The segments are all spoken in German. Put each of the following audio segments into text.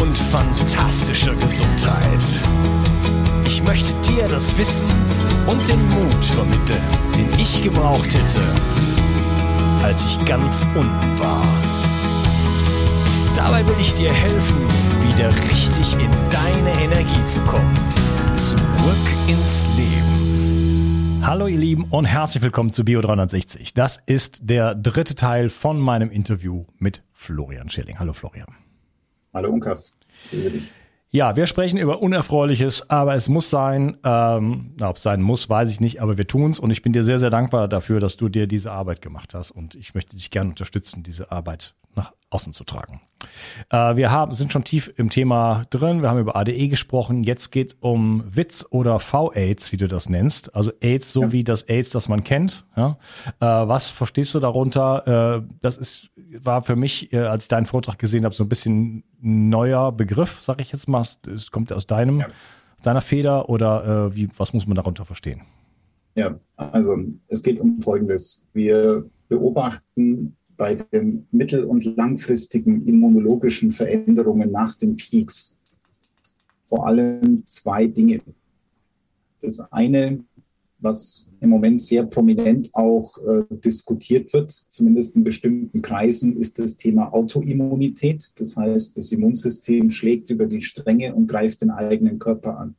und fantastischer Gesundheit. Ich möchte dir das Wissen und den Mut vermitteln, den ich gebraucht hätte, als ich ganz unten war. Dabei will ich dir helfen, wieder richtig in deine Energie zu kommen. Zurück ins Leben. Hallo ihr Lieben und herzlich willkommen zu Bio 360. Das ist der dritte Teil von meinem Interview mit Florian Schilling. Hallo Florian. Hallo Unkas. Ja, wir sprechen über Unerfreuliches, aber es muss sein. Ähm, ob es sein muss, weiß ich nicht, aber wir tun es und ich bin dir sehr, sehr dankbar dafür, dass du dir diese Arbeit gemacht hast und ich möchte dich gerne unterstützen, diese Arbeit außen zu tragen. Äh, wir haben, sind schon tief im Thema drin. Wir haben über ADE gesprochen. Jetzt geht um Witz oder V-AIDS, wie du das nennst. Also AIDS, so ja. wie das AIDS, das man kennt. Ja? Äh, was verstehst du darunter? Äh, das ist, war für mich, äh, als ich deinen Vortrag gesehen habe, so ein bisschen neuer Begriff, sag ich jetzt mal. Es kommt aus deinem, ja. deiner Feder oder äh, wie, was muss man darunter verstehen? Ja, also es geht um Folgendes. Wir beobachten bei den mittel- und langfristigen immunologischen Veränderungen nach den Peaks vor allem zwei Dinge. Das eine, was im Moment sehr prominent auch äh, diskutiert wird, zumindest in bestimmten Kreisen, ist das Thema Autoimmunität. Das heißt, das Immunsystem schlägt über die Stränge und greift den eigenen Körper an.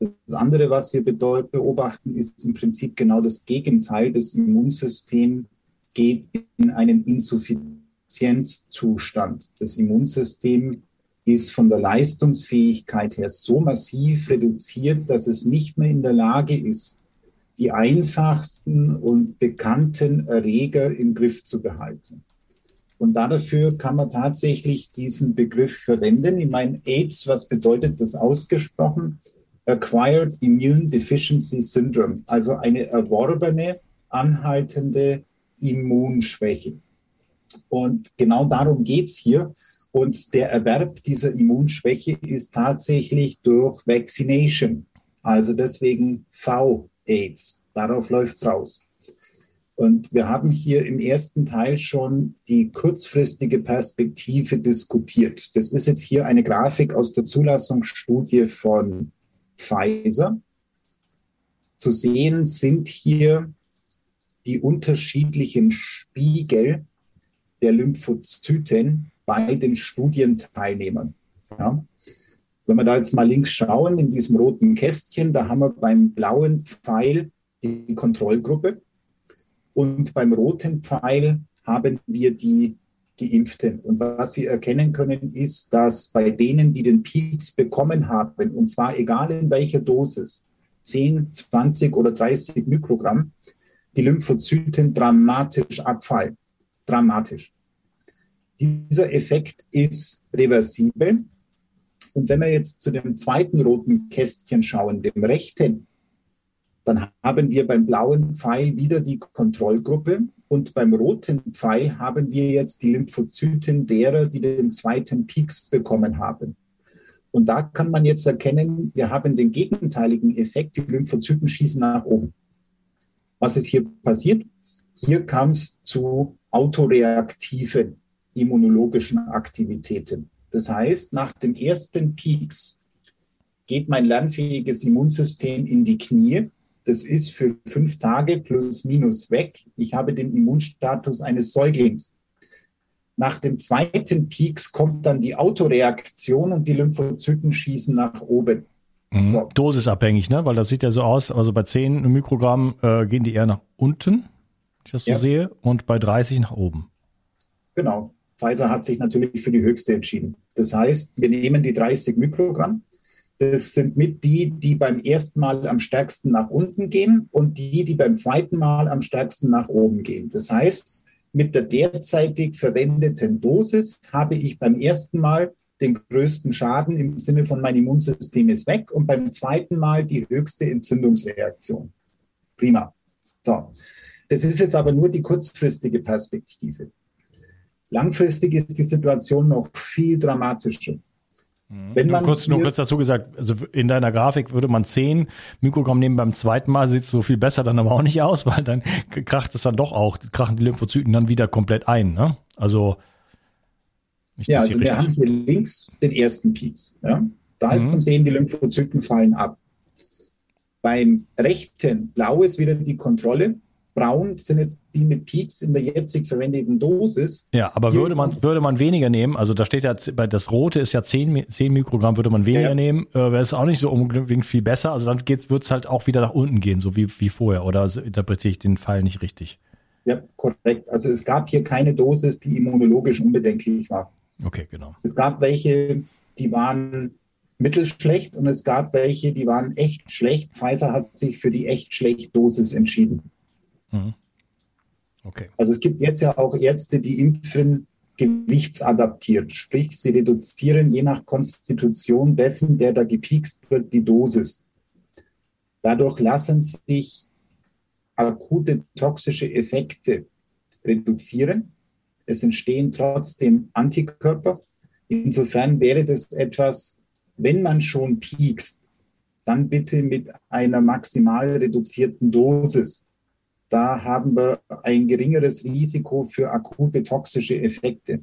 Das andere, was wir beobachten, ist im Prinzip genau das Gegenteil. Das Immunsystem geht in einen Insuffizienzzustand. Das Immunsystem ist von der Leistungsfähigkeit her so massiv reduziert, dass es nicht mehr in der Lage ist, die einfachsten und bekannten Erreger im Griff zu behalten. Und dafür kann man tatsächlich diesen Begriff verwenden. Ich meine, AIDS, was bedeutet das ausgesprochen? Acquired Immune Deficiency Syndrome, also eine erworbene, anhaltende Immunschwäche. Und genau darum geht es hier. Und der Erwerb dieser Immunschwäche ist tatsächlich durch Vaccination. Also deswegen V-AIDS. Darauf läuft es raus. Und wir haben hier im ersten Teil schon die kurzfristige Perspektive diskutiert. Das ist jetzt hier eine Grafik aus der Zulassungsstudie von Pfizer. Zu sehen sind hier die unterschiedlichen Spiegel der Lymphozyten bei den Studienteilnehmern. Ja. Wenn wir da jetzt mal links schauen, in diesem roten Kästchen, da haben wir beim blauen Pfeil die Kontrollgruppe und beim roten Pfeil haben wir die Geimpften. Und was wir erkennen können, ist, dass bei denen, die den Peaks bekommen haben, und zwar egal in welcher Dosis, 10, 20 oder 30 Mikrogramm, die Lymphozyten dramatisch abfallen. Dramatisch. Dieser Effekt ist reversibel. Und wenn wir jetzt zu dem zweiten roten Kästchen schauen, dem rechten, dann haben wir beim blauen Pfeil wieder die Kontrollgruppe und beim roten Pfeil haben wir jetzt die Lymphozyten derer, die den zweiten Peaks bekommen haben. Und da kann man jetzt erkennen, wir haben den gegenteiligen Effekt, die Lymphozyten schießen nach oben. Was ist hier passiert? Hier kam es zu autoreaktiven immunologischen Aktivitäten. Das heißt, nach den ersten Peaks geht mein lernfähiges Immunsystem in die Knie. Das ist für fünf Tage plus minus weg. Ich habe den Immunstatus eines Säuglings. Nach dem zweiten Peaks kommt dann die Autoreaktion und die Lymphozyten schießen nach oben. Mhm. So. Dosisabhängig, ne? Weil das sieht ja so aus, also bei 10 Mikrogramm äh, gehen die eher nach unten, wenn ich das so ja. sehe, und bei 30 nach oben. Genau. Pfizer hat sich natürlich für die höchste entschieden. Das heißt, wir nehmen die 30 Mikrogramm. Das sind mit die, die beim ersten Mal am stärksten nach unten gehen und die, die beim zweiten Mal am stärksten nach oben gehen. Das heißt, mit der derzeitig verwendeten Dosis habe ich beim ersten Mal den größten Schaden im Sinne von mein Immunsystem ist weg und beim zweiten Mal die höchste Entzündungsreaktion. Prima. So. Das ist jetzt aber nur die kurzfristige Perspektive. Langfristig ist die Situation noch viel dramatischer. Mhm. Wenn man nur, kurz, nur kurz dazu gesagt, also in deiner Grafik würde man 10 Mikrogramm nehmen, beim zweiten Mal sieht es so viel besser dann aber auch nicht aus, weil dann kracht es dann doch auch, krachen die Lymphozyten dann wieder komplett ein. Ne? Also ja, also wir haben hier links den ersten Peaks. Ja? Da ist mhm. zum Sehen, die Lymphozyten fallen ab. Beim rechten, blau ist wieder die Kontrolle. Braun sind jetzt die mit Peaks in der jetzig verwendeten Dosis. Ja, aber würde man, würde man weniger nehmen, also da steht ja, das rote ist ja 10, 10 Mikrogramm, würde man weniger ja. nehmen, äh, wäre es auch nicht so unbedingt viel besser. Also dann wird es halt auch wieder nach unten gehen, so wie, wie vorher. Oder interpretiere ich den Fall nicht richtig? Ja, korrekt. Also es gab hier keine Dosis, die immunologisch unbedenklich war. Okay, genau. Es gab welche, die waren mittelschlecht und es gab welche, die waren echt schlecht. Pfizer hat sich für die echt schlecht Dosis entschieden. Mhm. Okay. Also es gibt jetzt ja auch Ärzte, die impfen gewichtsadaptiert, sprich sie reduzieren je nach Konstitution dessen, der da gepiekst wird, die Dosis. Dadurch lassen sich akute toxische Effekte reduzieren es entstehen trotzdem Antikörper. Insofern wäre das etwas, wenn man schon piekst, dann bitte mit einer maximal reduzierten Dosis. Da haben wir ein geringeres Risiko für akute toxische Effekte.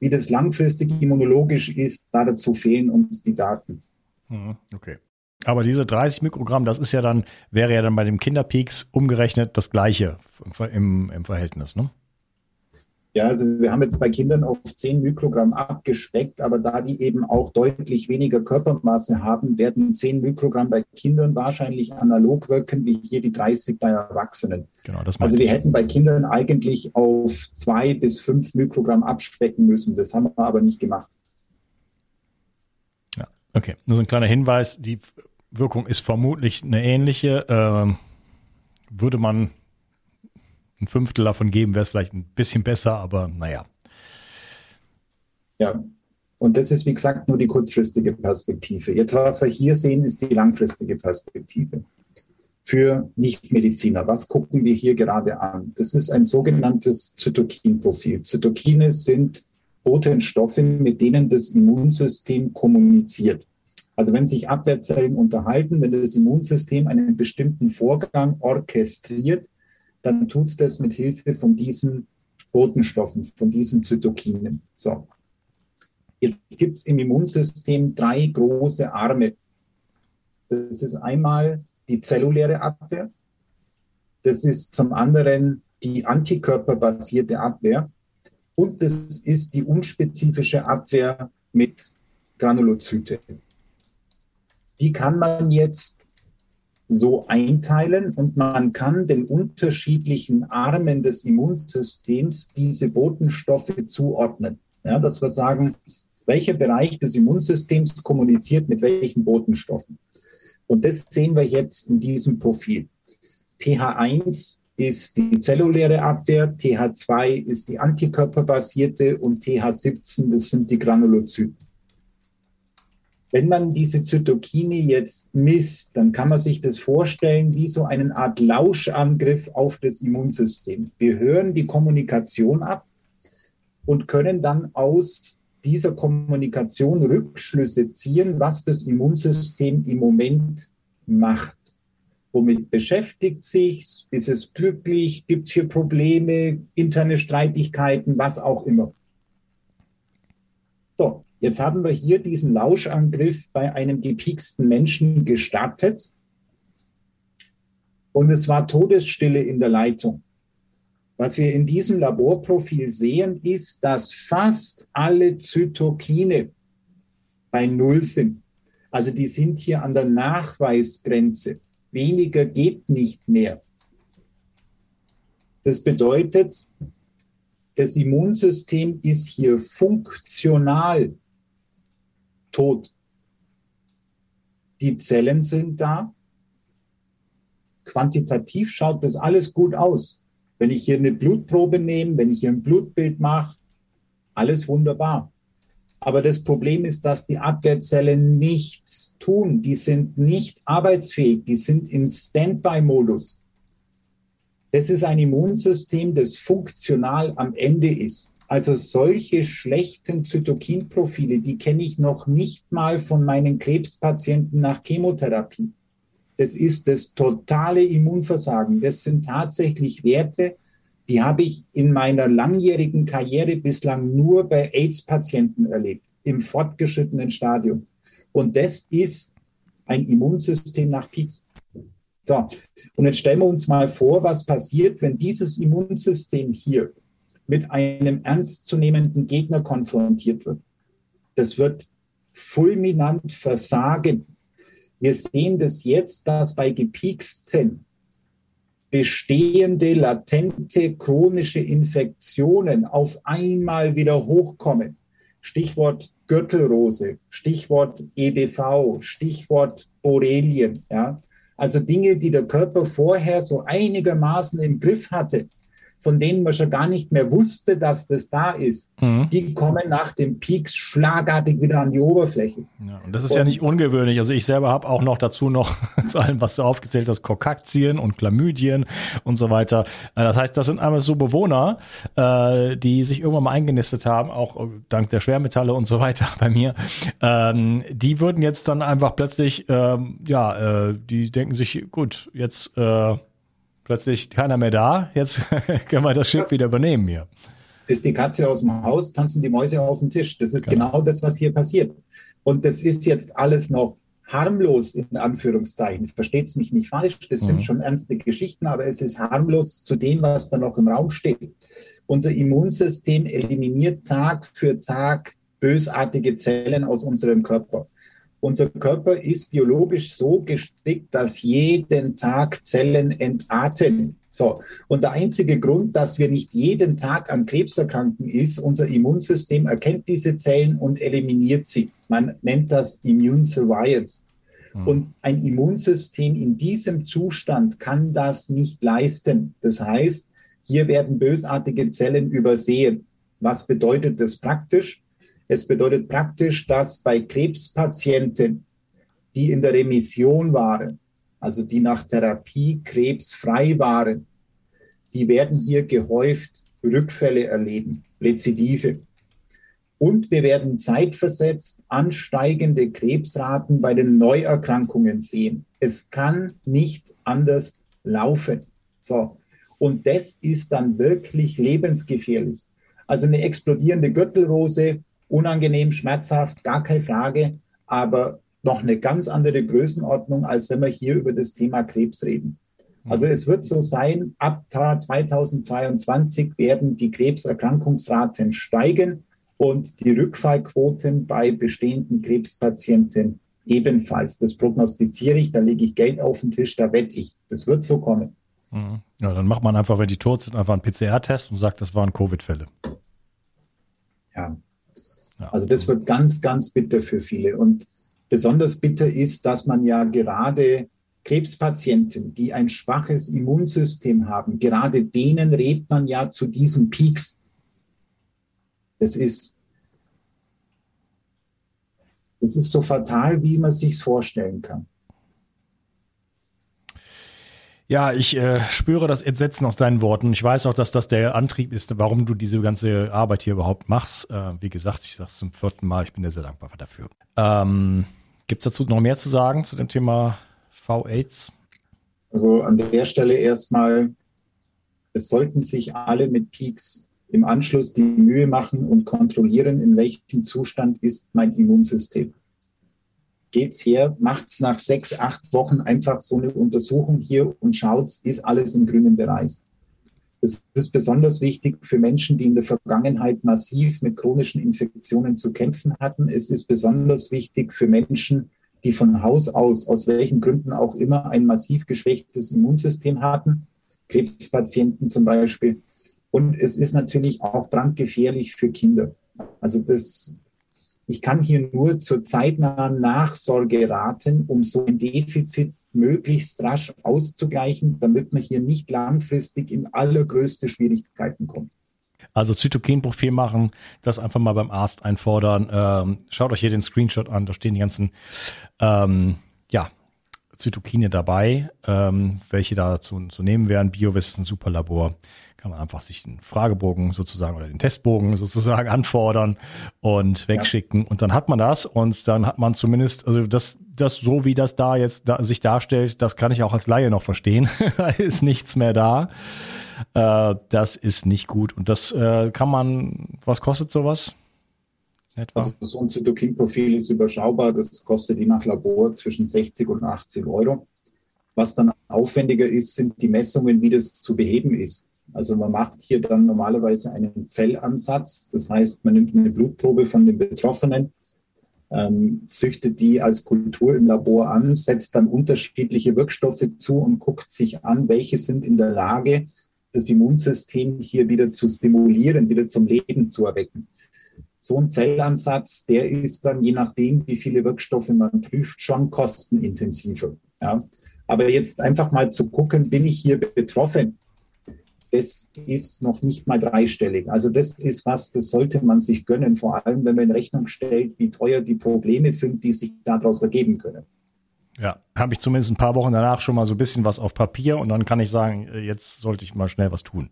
Wie das langfristig immunologisch ist, dazu fehlen uns die Daten. Mhm, okay. Aber diese 30 Mikrogramm, das ist ja dann, wäre ja dann bei dem Kinderpeaks umgerechnet das gleiche im, im Verhältnis, ne? Ja, also wir haben jetzt bei Kindern auf 10 Mikrogramm abgespeckt, aber da die eben auch deutlich weniger Körpermasse haben, werden 10 Mikrogramm bei Kindern wahrscheinlich analog wirken wie hier die 30 bei Erwachsenen. Genau, das also wir ich. hätten bei Kindern eigentlich auf 2 bis 5 Mikrogramm abspecken müssen. Das haben wir aber nicht gemacht. Ja, okay. Nur so ein kleiner Hinweis, die Wirkung ist vermutlich eine ähnliche. Ähm, würde man ein Fünftel davon geben, wäre es vielleicht ein bisschen besser, aber naja. Ja, und das ist, wie gesagt, nur die kurzfristige Perspektive. Jetzt, was wir hier sehen, ist die langfristige Perspektive. Für Nichtmediziner, was gucken wir hier gerade an? Das ist ein sogenanntes Zytokinprofil. Zytokine sind Botenstoffe, mit denen das Immunsystem kommuniziert. Also wenn sich Abwehrzellen unterhalten, wenn das Immunsystem einen bestimmten Vorgang orchestriert, dann tut es das mit Hilfe von diesen Botenstoffen, von diesen Zytokinen. So. Jetzt gibt es im Immunsystem drei große Arme. Das ist einmal die zelluläre Abwehr. Das ist zum anderen die antikörperbasierte Abwehr. Und das ist die unspezifische Abwehr mit Granulozyte. Die kann man jetzt so einteilen und man kann den unterschiedlichen Armen des Immunsystems diese Botenstoffe zuordnen. Ja, dass wir sagen, welcher Bereich des Immunsystems kommuniziert mit welchen Botenstoffen. Und das sehen wir jetzt in diesem Profil. TH1 ist die zelluläre Abwehr, TH2 ist die antikörperbasierte und TH17, das sind die Granulozyten. Wenn man diese Zytokine jetzt misst, dann kann man sich das vorstellen wie so eine Art Lauschangriff auf das Immunsystem. Wir hören die Kommunikation ab und können dann aus dieser Kommunikation Rückschlüsse ziehen, was das Immunsystem im Moment macht. Womit beschäftigt sich? Ist es glücklich? Gibt es hier Probleme, interne Streitigkeiten, was auch immer? So, Jetzt haben wir hier diesen Lauschangriff bei einem gepieksten Menschen gestartet. Und es war Todesstille in der Leitung. Was wir in diesem Laborprofil sehen, ist, dass fast alle Zytokine bei Null sind. Also die sind hier an der Nachweisgrenze. Weniger geht nicht mehr. Das bedeutet, das Immunsystem ist hier funktional tot. Die Zellen sind da. Quantitativ schaut das alles gut aus. Wenn ich hier eine Blutprobe nehme, wenn ich hier ein Blutbild mache, alles wunderbar. Aber das Problem ist, dass die Abwehrzellen nichts tun. Die sind nicht arbeitsfähig. Die sind in Standby-Modus. Das ist ein Immunsystem, das funktional am Ende ist. Also solche schlechten Zytokinprofile, die kenne ich noch nicht mal von meinen Krebspatienten nach Chemotherapie. Das ist das totale Immunversagen. Das sind tatsächlich Werte, die habe ich in meiner langjährigen Karriere bislang nur bei AIDS-Patienten erlebt, im fortgeschrittenen Stadium. Und das ist ein Immunsystem nach Peaks. So, und jetzt stellen wir uns mal vor, was passiert, wenn dieses Immunsystem hier mit einem ernstzunehmenden Gegner konfrontiert wird. Das wird fulminant versagen. Wir sehen das jetzt, dass bei gepieksten bestehende latente chronische Infektionen auf einmal wieder hochkommen. Stichwort Gürtelrose, Stichwort EBV, Stichwort Borrelien. Ja? Also Dinge, die der Körper vorher so einigermaßen im Griff hatte, von denen man schon gar nicht mehr wusste, dass das da ist, mhm. die kommen nach dem Peaks schlagartig wieder an die Oberfläche. Ja, und das ist und, ja nicht ungewöhnlich. Also ich selber habe auch noch dazu noch zu allem, was du aufgezählt hast, Kokaktien und Chlamydien und so weiter. Äh, das heißt, das sind einfach so Bewohner, äh, die sich irgendwann mal eingenistet haben, auch dank der Schwermetalle und so weiter bei mir. Ähm, die würden jetzt dann einfach plötzlich, ähm, ja, äh, die denken sich, gut, jetzt plötzlich keiner mehr da. Jetzt können wir das Schiff wieder übernehmen hier. Ist die Katze aus dem Haus, tanzen die Mäuse auf dem Tisch. Das ist genau, genau das, was hier passiert. Und das ist jetzt alles noch harmlos in Anführungszeichen. Versteht es mich nicht falsch, das mhm. sind schon ernste Geschichten, aber es ist harmlos zu dem, was da noch im Raum steht. Unser Immunsystem eliminiert Tag für Tag bösartige Zellen aus unserem Körper. Unser Körper ist biologisch so gestrickt, dass jeden Tag Zellen entarten. So. Und der einzige Grund, dass wir nicht jeden Tag an Krebs erkranken, ist, unser Immunsystem erkennt diese Zellen und eliminiert sie. Man nennt das Immune Surveillance. Mhm. Und ein Immunsystem in diesem Zustand kann das nicht leisten. Das heißt, hier werden bösartige Zellen übersehen. Was bedeutet das praktisch? Es bedeutet praktisch, dass bei Krebspatienten, die in der Remission waren, also die nach Therapie krebsfrei waren, die werden hier gehäuft Rückfälle erleben, Rezidive. Und wir werden zeitversetzt ansteigende Krebsraten bei den Neuerkrankungen sehen. Es kann nicht anders laufen. So. Und das ist dann wirklich lebensgefährlich. Also eine explodierende Gürtelrose unangenehm, schmerzhaft, gar keine Frage, aber noch eine ganz andere Größenordnung, als wenn wir hier über das Thema Krebs reden. Also es wird so sein, ab 2022 werden die Krebserkrankungsraten steigen und die Rückfallquoten bei bestehenden Krebspatienten ebenfalls. Das prognostiziere ich, da lege ich Geld auf den Tisch, da wette ich. Das wird so kommen. Mhm. Ja, dann macht man einfach, wenn die tot sind, einfach einen PCR-Test und sagt, das waren Covid-Fälle. Ja. Ja. Also das wird ganz, ganz bitter für viele. Und besonders bitter ist, dass man ja gerade Krebspatienten, die ein schwaches Immunsystem haben, gerade denen rät man ja zu diesen Peaks. Das ist, das ist so fatal, wie man sich vorstellen kann. Ja, ich äh, spüre das Entsetzen aus deinen Worten. Ich weiß auch, dass das der Antrieb ist, warum du diese ganze Arbeit hier überhaupt machst. Äh, wie gesagt, ich sage es zum vierten Mal, ich bin dir sehr dankbar dafür. Ähm, Gibt es dazu noch mehr zu sagen zu dem Thema V-Aids? Also an der Stelle erstmal, es sollten sich alle mit Peaks im Anschluss die Mühe machen und kontrollieren, in welchem Zustand ist mein Immunsystem geht's her, macht's nach sechs, acht Wochen einfach so eine Untersuchung hier und schaut, ist alles im grünen Bereich. Das ist besonders wichtig für Menschen, die in der Vergangenheit massiv mit chronischen Infektionen zu kämpfen hatten. Es ist besonders wichtig für Menschen, die von Haus aus, aus welchen Gründen auch immer, ein massiv geschwächtes Immunsystem hatten, Krebspatienten zum Beispiel. Und es ist natürlich auch brandgefährlich für Kinder. Also das ich kann hier nur zur zeitnahen Nachsorge raten, um so ein Defizit möglichst rasch auszugleichen, damit man hier nicht langfristig in allergrößte Schwierigkeiten kommt. Also Zytokinprofil machen, das einfach mal beim Arzt einfordern. Ähm, schaut euch hier den Screenshot an, da stehen die ganzen ähm, Zytokine dabei, ähm, welche da zu, zu nehmen wären. BioVis ist ein super Labor kann man einfach sich den Fragebogen sozusagen oder den Testbogen sozusagen anfordern und wegschicken. Ja. Und dann hat man das und dann hat man zumindest, also das, das so wie das da jetzt da, sich darstellt, das kann ich auch als Laie noch verstehen. da ist nichts mehr da. Äh, das ist nicht gut. Und das äh, kann man, was kostet sowas? Etwa? Also so ein Zytokinprofil ist überschaubar. Das kostet je nach Labor zwischen 60 und 80 Euro. Was dann aufwendiger ist, sind die Messungen, wie das zu beheben ist. Also man macht hier dann normalerweise einen Zellansatz. Das heißt, man nimmt eine Blutprobe von den Betroffenen, ähm, züchtet die als Kultur im Labor an, setzt dann unterschiedliche Wirkstoffe zu und guckt sich an, welche sind in der Lage, das Immunsystem hier wieder zu stimulieren, wieder zum Leben zu erwecken. So ein Zellansatz, der ist dann je nachdem, wie viele Wirkstoffe man prüft, schon kostenintensiver. Ja. Aber jetzt einfach mal zu gucken, bin ich hier betroffen? das ist noch nicht mal dreistellig. Also das ist was, das sollte man sich gönnen, vor allem wenn man in Rechnung stellt, wie teuer die Probleme sind, die sich daraus ergeben können. Ja, habe ich zumindest ein paar Wochen danach schon mal so ein bisschen was auf Papier und dann kann ich sagen, äh, jetzt sollte ich mal schnell was tun.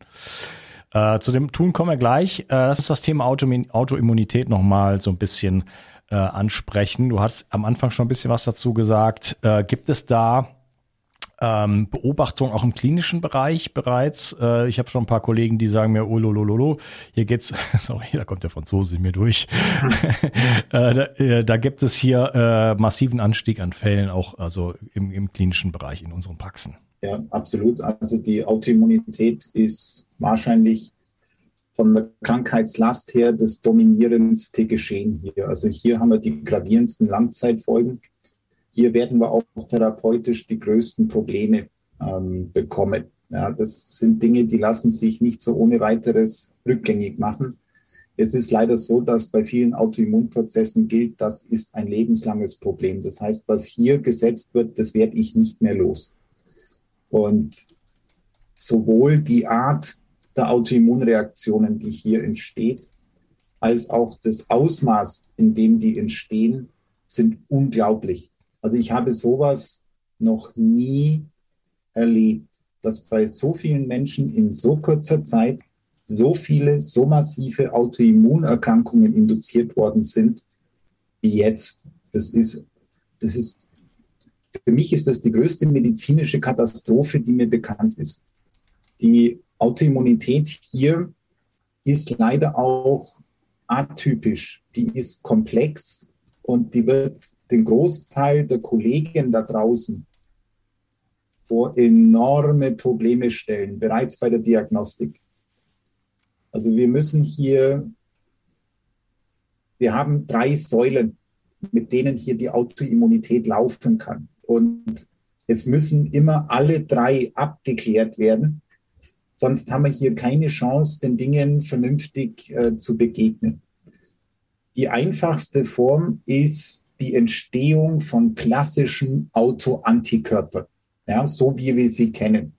Äh, zu dem Tun kommen wir gleich. Äh, lass uns das Thema Autoimmunität nochmal so ein bisschen äh, ansprechen. Du hast am Anfang schon ein bisschen was dazu gesagt. Äh, gibt es da ähm, Beobachtung auch im klinischen Bereich bereits. Äh, ich habe schon ein paar Kollegen, die sagen mir, oh, lolololo, hier geht's, sorry, da kommt der Franzose in mir durch. äh, da, äh, da, gibt es hier äh, massiven Anstieg an Fällen, auch also im, im klinischen Bereich in unseren Praxen. Ja, absolut. Also die Autoimmunität ist wahrscheinlich von der Krankheitslast her das dominierendste Geschehen hier. Also hier haben wir die gravierendsten Langzeitfolgen hier werden wir auch therapeutisch die größten Probleme ähm, bekommen. Ja, das sind Dinge, die lassen sich nicht so ohne weiteres rückgängig machen. Es ist leider so, dass bei vielen Autoimmunprozessen gilt, das ist ein lebenslanges Problem. Das heißt, was hier gesetzt wird, das werde ich nicht mehr los. Und sowohl die Art der Autoimmunreaktionen, die hier entsteht, als auch das Ausmaß, in dem die entstehen, sind unglaublich. Also ich habe sowas noch nie erlebt, dass bei so vielen Menschen in so kurzer Zeit so viele, so massive Autoimmunerkrankungen induziert worden sind, wie jetzt. Das ist, das ist, für mich ist das die größte medizinische Katastrophe, die mir bekannt ist. Die Autoimmunität hier ist leider auch atypisch. Die ist komplex und die wird den Großteil der Kollegen da draußen vor enorme Probleme stellen, bereits bei der Diagnostik. Also wir müssen hier, wir haben drei Säulen, mit denen hier die Autoimmunität laufen kann. Und es müssen immer alle drei abgeklärt werden. Sonst haben wir hier keine Chance, den Dingen vernünftig äh, zu begegnen. Die einfachste Form ist die Entstehung von klassischen Autoantikörpern, ja, so wie wir sie kennen.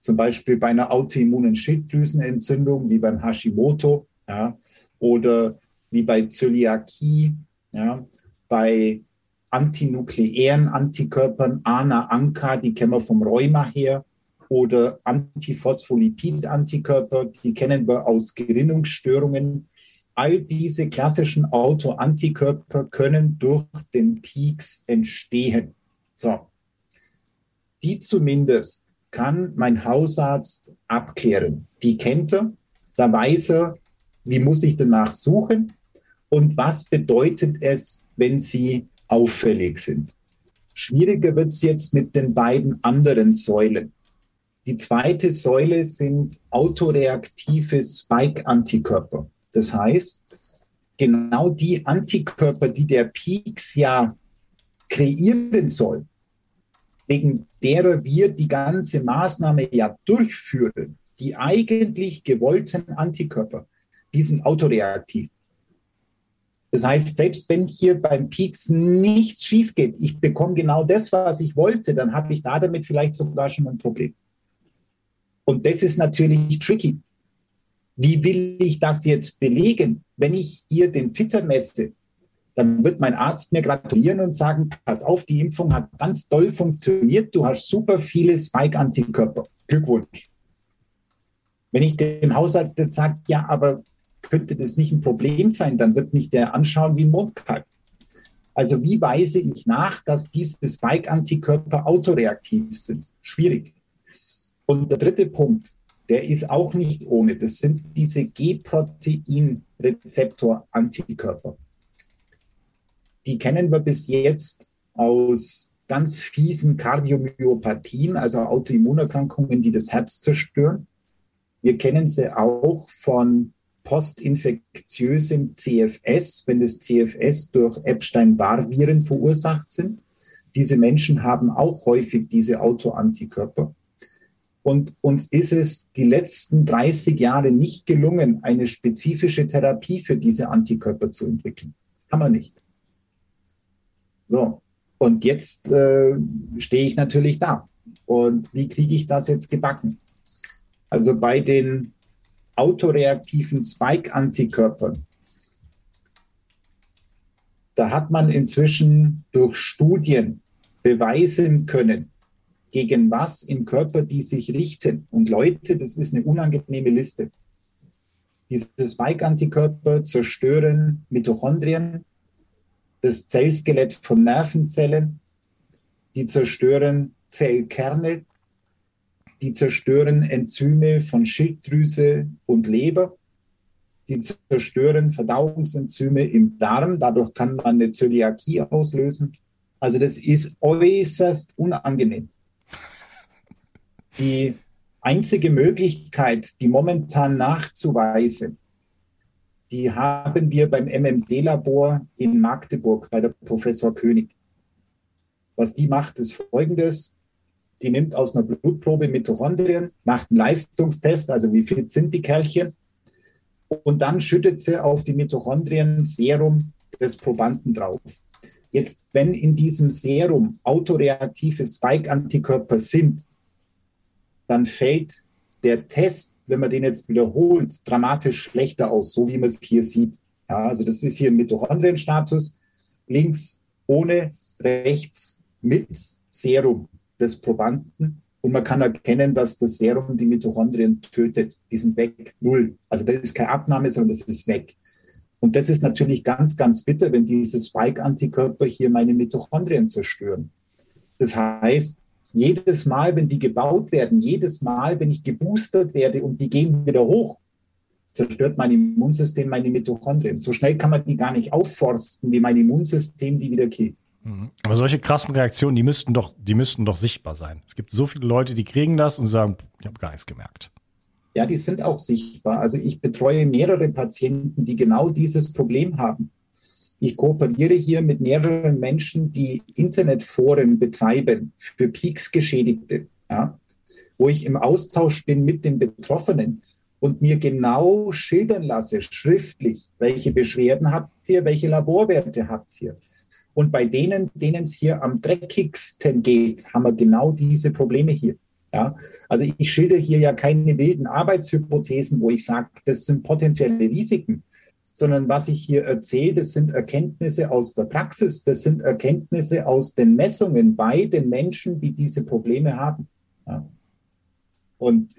Zum Beispiel bei einer autoimmunen Schilddrüsenentzündung wie beim Hashimoto ja, oder wie bei Zöliakie, ja, bei antinukleären Antikörpern, ANA-ANCA, die kennen wir vom Rheuma her, oder Antiphospholipid-Antikörper, die kennen wir aus Gerinnungsstörungen. All diese klassischen Autoantikörper können durch den Peaks entstehen. So. Die zumindest kann mein Hausarzt abklären. Die kennt er, da weiß er, wie muss ich danach suchen und was bedeutet es, wenn sie auffällig sind. Schwieriger wird es jetzt mit den beiden anderen Säulen. Die zweite Säule sind autoreaktive Spike-Antikörper. Das heißt, genau die Antikörper, die der Peaks ja kreieren soll, wegen derer wir die ganze Maßnahme ja durchführen, die eigentlich gewollten Antikörper, die sind autoreaktiv. Das heißt, selbst wenn hier beim Peaks nichts schief geht, ich bekomme genau das, was ich wollte, dann habe ich da damit vielleicht sogar schon ein Problem. Und das ist natürlich tricky. Wie will ich das jetzt belegen? Wenn ich hier den Titer messe, dann wird mein Arzt mir gratulieren und sagen, pass auf, die Impfung hat ganz toll funktioniert, du hast super viele Spike-Antikörper. Glückwunsch. Wenn ich dem Hausarzt jetzt sage, ja, aber könnte das nicht ein Problem sein, dann wird mich der anschauen wie ein Mondkalb. Also wie weise ich nach, dass diese Spike-Antikörper autoreaktiv sind? Schwierig. Und der dritte Punkt, der ist auch nicht ohne, das sind diese G-Protein-Rezeptor-Antikörper die kennen wir bis jetzt aus ganz fiesen Kardiomyopathien, also Autoimmunerkrankungen, die das Herz zerstören. Wir kennen sie auch von postinfektiösem CFS, wenn das CFS durch Epstein-Barr-Viren verursacht sind. Diese Menschen haben auch häufig diese Autoantikörper. Und uns ist es die letzten 30 Jahre nicht gelungen, eine spezifische Therapie für diese Antikörper zu entwickeln. Haben wir nicht. So, und jetzt äh, stehe ich natürlich da. Und wie kriege ich das jetzt gebacken? Also bei den autoreaktiven Spike-Antikörpern, da hat man inzwischen durch Studien beweisen können, gegen was im Körper die sich richten. Und Leute, das ist eine unangenehme Liste. Diese Spike-Antikörper zerstören Mitochondrien, das Zellskelett von Nervenzellen, die zerstören Zellkerne, die zerstören Enzyme von Schilddrüse und Leber, die zerstören Verdauungsenzyme im Darm, dadurch kann man eine Zöliakie auslösen. Also das ist äußerst unangenehm. Die einzige Möglichkeit, die momentan nachzuweisen, die haben wir beim MMD-Labor in Magdeburg bei der Professor König. Was die macht, ist folgendes. Die nimmt aus einer Blutprobe Mitochondrien, macht einen Leistungstest, also wie fit sind die Kerlchen, und dann schüttet sie auf die Mitochondrien Serum des Probanden drauf. Jetzt, wenn in diesem Serum autoreaktive Spike-Antikörper sind, dann fällt der Test wenn man den jetzt wiederholt, dramatisch schlechter aus, so wie man es hier sieht. Ja, also das ist hier ein Mitochondrienstatus, links ohne, rechts mit Serum des Probanden. Und man kann erkennen, dass das Serum die Mitochondrien tötet. Die sind weg, null. Also das ist keine Abnahme, sondern das ist weg. Und das ist natürlich ganz, ganz bitter, wenn diese Spike-Antikörper hier meine Mitochondrien zerstören. Das heißt, jedes Mal, wenn die gebaut werden, jedes Mal, wenn ich geboostert werde und die gehen wieder hoch, zerstört mein Immunsystem meine Mitochondrien. So schnell kann man die gar nicht aufforsten, wie mein Immunsystem die wieder killt. Aber solche krassen Reaktionen, die müssten doch, die müssten doch sichtbar sein. Es gibt so viele Leute, die kriegen das und sagen, ich habe gar nichts gemerkt. Ja, die sind auch sichtbar. Also ich betreue mehrere Patienten, die genau dieses Problem haben. Ich kooperiere hier mit mehreren Menschen, die Internetforen betreiben für Peaks-Geschädigte, ja, wo ich im Austausch bin mit den Betroffenen und mir genau schildern lasse, schriftlich, welche Beschwerden habt ihr, welche Laborwerte habt ihr. Und bei denen, denen es hier am dreckigsten geht, haben wir genau diese Probleme hier. Ja, also ich schilder hier ja keine wilden Arbeitshypothesen, wo ich sage, das sind potenzielle Risiken, sondern was ich hier erzähle, das sind Erkenntnisse aus der Praxis, das sind Erkenntnisse aus den Messungen bei den Menschen, die diese Probleme haben. Ja. Und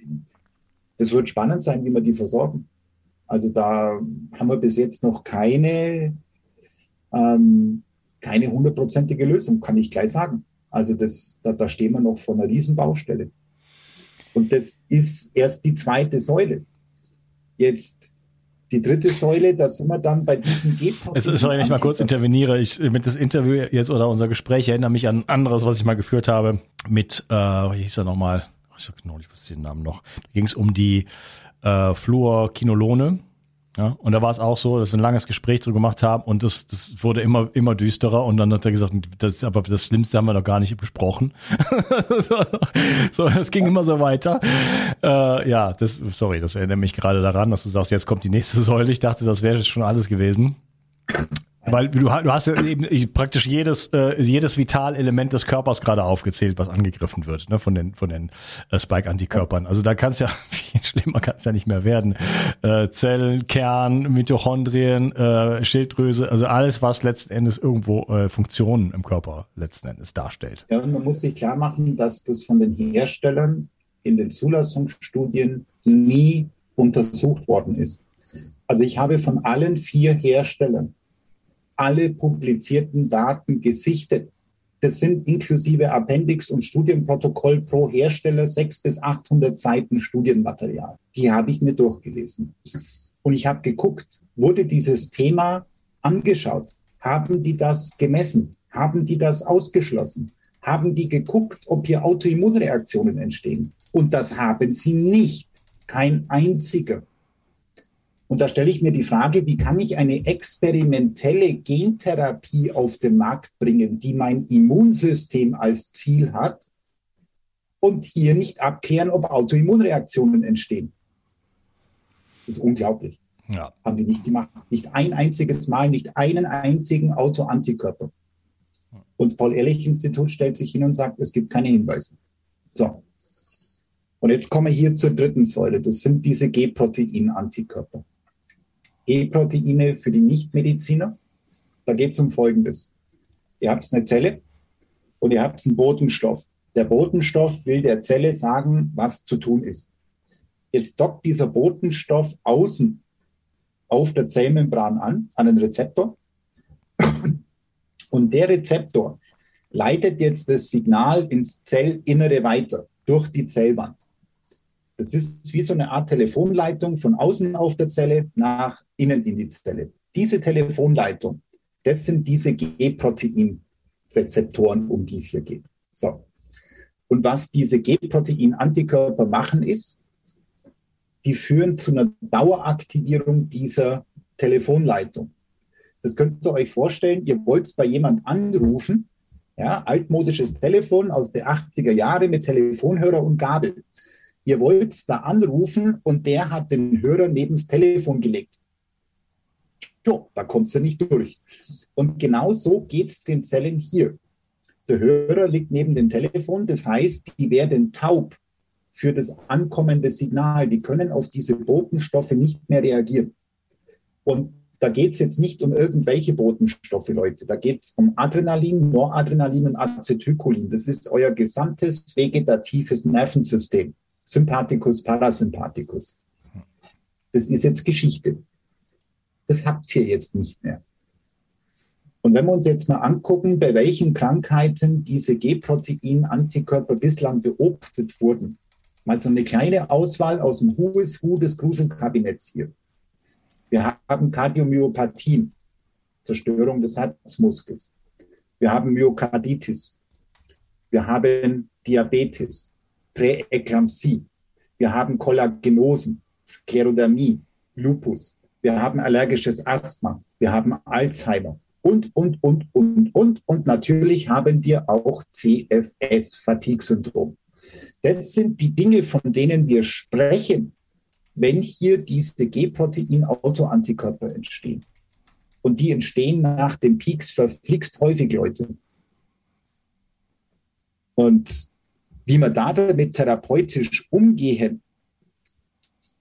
es wird spannend sein, wie wir die versorgen. Also da haben wir bis jetzt noch keine, ähm, keine hundertprozentige Lösung, kann ich gleich sagen. Also das, da, da stehen wir noch vor einer Riesenbaustelle. Und das ist erst die zweite Säule. Jetzt die dritte Säule, da sind wir dann bei diesem Es ist, wenn ich mal kurz interveniere, ich mit das Interview jetzt oder unser Gespräch erinnere mich an anderes, was ich mal geführt habe mit, äh, wie hieß er nochmal? Ich noch, ich wusste den Namen noch. Da ging es um die äh, Fluorquinolone. Ja, und da war es auch so, dass wir ein langes Gespräch drüber gemacht haben und das, das wurde immer, immer düsterer und dann hat er gesagt, das ist aber das Schlimmste haben wir noch gar nicht besprochen. so, es ging immer so weiter. Äh, ja, das, sorry, das erinnert mich gerade daran, dass du sagst, jetzt kommt die nächste Säule. Ich dachte, das wäre schon alles gewesen. Weil du, du hast ja eben praktisch jedes, äh, jedes Vitalelement des Körpers gerade aufgezählt, was angegriffen wird, ne, von den, von den äh, Spike-Antikörpern. Also da kann es ja, viel schlimmer kann es ja nicht mehr werden. Äh, Zellen, Kern, Mitochondrien, äh, Schilddrüse, also alles, was letzten Endes irgendwo äh, Funktionen im Körper letzten Endes darstellt. Ja, und man muss sich klar machen, dass das von den Herstellern in den Zulassungsstudien nie untersucht worden ist. Also ich habe von allen vier Herstellern alle publizierten Daten gesichtet. Das sind inklusive Appendix und Studienprotokoll pro Hersteller 600 bis 800 Seiten Studienmaterial. Die habe ich mir durchgelesen. Und ich habe geguckt, wurde dieses Thema angeschaut? Haben die das gemessen? Haben die das ausgeschlossen? Haben die geguckt, ob hier Autoimmunreaktionen entstehen? Und das haben sie nicht. Kein einziger. Und da stelle ich mir die Frage, wie kann ich eine experimentelle Gentherapie auf den Markt bringen, die mein Immunsystem als Ziel hat und hier nicht abklären, ob Autoimmunreaktionen entstehen. Das ist unglaublich. Ja. Haben die nicht gemacht. Nicht ein einziges Mal, nicht einen einzigen Autoantikörper. Und das Paul-Ehrlich-Institut stellt sich hin und sagt, es gibt keine Hinweise. So. Und jetzt kommen wir hier zur dritten Säule. Das sind diese G-Protein-Antikörper. E-Proteine für die Nichtmediziner. Da geht es um Folgendes. Ihr habt eine Zelle und ihr habt einen Botenstoff. Der Botenstoff will der Zelle sagen, was zu tun ist. Jetzt dockt dieser Botenstoff außen auf der Zellmembran an, an einen Rezeptor. Und der Rezeptor leitet jetzt das Signal ins Zellinnere weiter, durch die Zellwand. Das ist wie so eine Art Telefonleitung von außen auf der Zelle nach innen in die Zelle. Diese Telefonleitung, das sind diese G-Protein-Rezeptoren, um die es hier geht. So. Und was diese G-Protein-Antikörper machen, ist, die führen zu einer Daueraktivierung dieser Telefonleitung. Das könnt ihr euch vorstellen, ihr wollt bei jemand anrufen, ja, altmodisches Telefon aus der 80er Jahre mit Telefonhörer und Gabel. Ihr wollt da anrufen und der hat den Hörer neben das Telefon gelegt. Jo, da kommt sie nicht durch. Und genau so geht es den Zellen hier. Der Hörer liegt neben dem Telefon, das heißt, die werden taub für das ankommende Signal. Die können auf diese Botenstoffe nicht mehr reagieren. Und da geht es jetzt nicht um irgendwelche Botenstoffe, Leute. Da geht es um Adrenalin, Noradrenalin und Acetylcholin. Das ist euer gesamtes vegetatives Nervensystem. Sympathikus, Parasympathikus. Das ist jetzt Geschichte. Das habt ihr jetzt nicht mehr. Und wenn wir uns jetzt mal angucken, bei welchen Krankheiten diese G-Protein-Antikörper bislang beobachtet wurden, mal so eine kleine Auswahl aus dem Who is des Gruselkabinetts hier. Wir haben Kardiomyopathien, Zerstörung des Herzmuskels. Wir haben Myokarditis. Wir haben Diabetes. Präeklampsie. Wir haben Kollagenosen, Sklerodermie, Lupus. Wir haben allergisches Asthma. Wir haben Alzheimer. und, und, und, und, und. Und natürlich haben wir auch CFS, Fatigue-Syndrom. Das sind die Dinge, von denen wir sprechen, wenn hier diese G-Protein-Autoantikörper entstehen. Und die entstehen nach den Peaks verflixt häufig, Leute. Und wie wir da damit therapeutisch umgehen,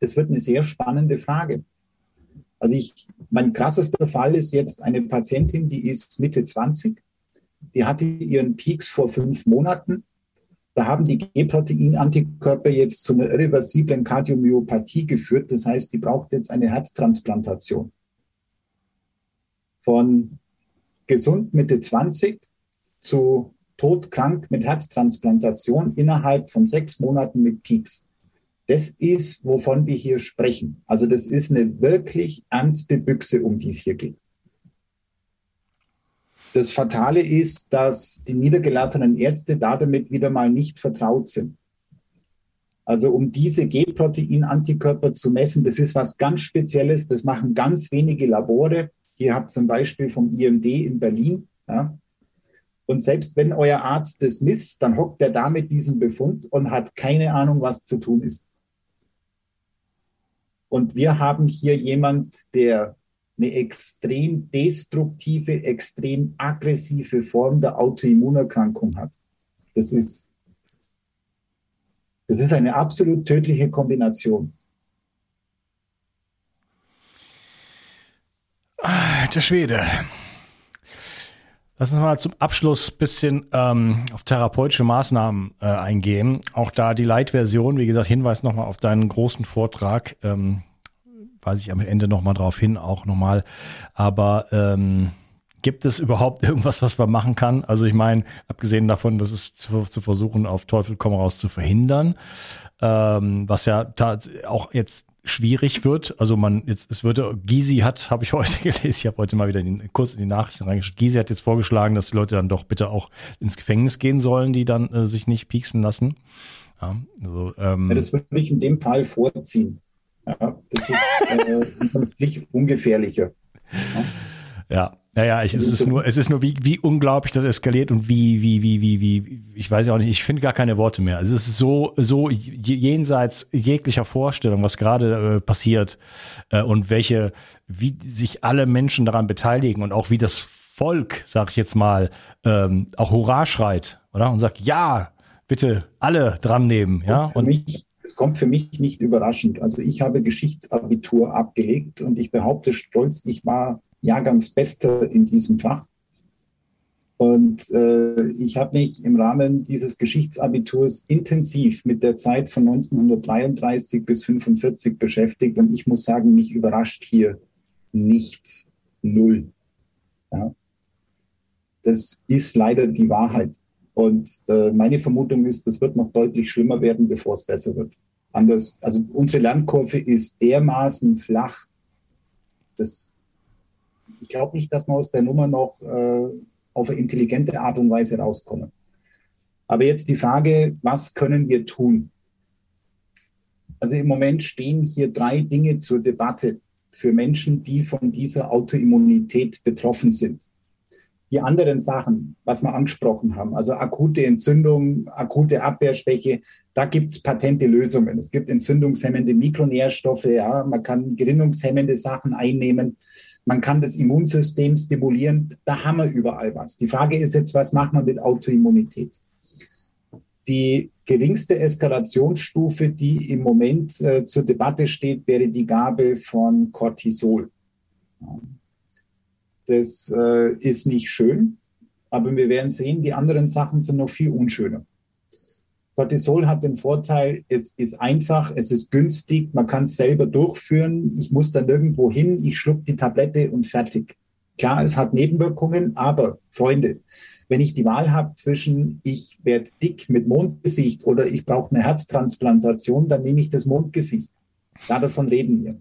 das wird eine sehr spannende Frage. Also ich, mein krassester Fall ist jetzt eine Patientin, die ist Mitte 20. Die hatte ihren Peaks vor fünf Monaten. Da haben die G-Protein-Antikörper jetzt zu einer irreversiblen Kardiomyopathie geführt. Das heißt, die braucht jetzt eine Herztransplantation. Von gesund Mitte 20 zu todkrank mit Herztransplantation innerhalb von sechs Monaten mit Peaks. Das ist, wovon wir hier sprechen. Also das ist eine wirklich ernste Büchse, um die es hier geht. Das Fatale ist, dass die niedergelassenen Ärzte da damit wieder mal nicht vertraut sind. Also um diese G-Protein-Antikörper zu messen, das ist was ganz Spezielles. Das machen ganz wenige Labore. Ihr habt zum Beispiel vom IMD in Berlin. Ja. Und selbst wenn euer Arzt das misst, dann hockt er da mit diesem Befund und hat keine Ahnung, was zu tun ist. Und wir haben hier jemand, der eine extrem destruktive, extrem aggressive Form der Autoimmunerkrankung hat. Das ist, das ist eine absolut tödliche Kombination. Der Schwede. Lass uns mal zum Abschluss bisschen ähm, auf therapeutische Maßnahmen äh, eingehen. Auch da die Light-Version, wie gesagt, Hinweis nochmal auf deinen großen Vortrag. Ähm, weise ich am Ende nochmal drauf hin, auch nochmal. Aber ähm, gibt es überhaupt irgendwas, was man machen kann? Also ich meine, abgesehen davon, dass es zu, zu versuchen, auf Teufel komm raus zu verhindern, ähm, was ja auch jetzt schwierig wird. Also man jetzt es würde Gysi hat, habe ich heute gelesen, ich habe heute mal wieder den Kurs in die Nachrichten reingeschaut. Gysi hat jetzt vorgeschlagen, dass die Leute dann doch bitte auch ins Gefängnis gehen sollen, die dann äh, sich nicht pieksen lassen. Ja, also, ähm, ja, das würde ich in dem Fall vorziehen. Ja, das ist äh, ungefährlicher. Ja. ja. Naja, ich, es ist nur, es ist nur, wie, wie unglaublich das eskaliert und wie, wie, wie, wie, wie, ich weiß ja auch nicht, ich finde gar keine Worte mehr. Es ist so, so jenseits jeglicher Vorstellung, was gerade äh, passiert äh, und welche, wie sich alle Menschen daran beteiligen und auch wie das Volk, sag ich jetzt mal, ähm, auch Hurra schreit, oder? Und sagt, ja, bitte alle dran nehmen, ja. Und, mich, es kommt für mich nicht überraschend. Also ich habe Geschichtsabitur abgelegt und ich behaupte stolz, ich war Jahrgangsbester in diesem Fach. Und äh, ich habe mich im Rahmen dieses Geschichtsabiturs intensiv mit der Zeit von 1933 bis 1945 beschäftigt. Und ich muss sagen, mich überrascht hier nichts, null. Ja. Das ist leider die Wahrheit. Und äh, meine Vermutung ist, das wird noch deutlich schlimmer werden, bevor es besser wird. Anders, also unsere Lernkurve ist dermaßen flach, dass ich glaube nicht, dass wir aus der Nummer noch äh, auf eine intelligente Art und Weise rauskommen. Aber jetzt die Frage, was können wir tun? Also im Moment stehen hier drei Dinge zur Debatte für Menschen, die von dieser Autoimmunität betroffen sind die anderen Sachen, was wir angesprochen haben, also akute Entzündung, akute Abwehrschwäche, da gibt's patente Lösungen. Es gibt entzündungshemmende Mikronährstoffe, ja, man kann gerinnungshemmende Sachen einnehmen, man kann das Immunsystem stimulieren, da haben wir überall was. Die Frage ist jetzt, was macht man mit Autoimmunität? Die geringste Eskalationsstufe, die im Moment äh, zur Debatte steht, wäre die Gabe von Cortisol. Das äh, ist nicht schön, aber wir werden sehen, die anderen Sachen sind noch viel unschöner. Cortisol hat den Vorteil, es ist einfach, es ist günstig, man kann es selber durchführen. Ich muss dann irgendwo hin, ich schluck die Tablette und fertig. Klar, es hat Nebenwirkungen, aber Freunde, wenn ich die Wahl habe zwischen ich werde dick mit Mondgesicht oder ich brauche eine Herztransplantation, dann nehme ich das Mondgesicht. Ja, davon reden wir.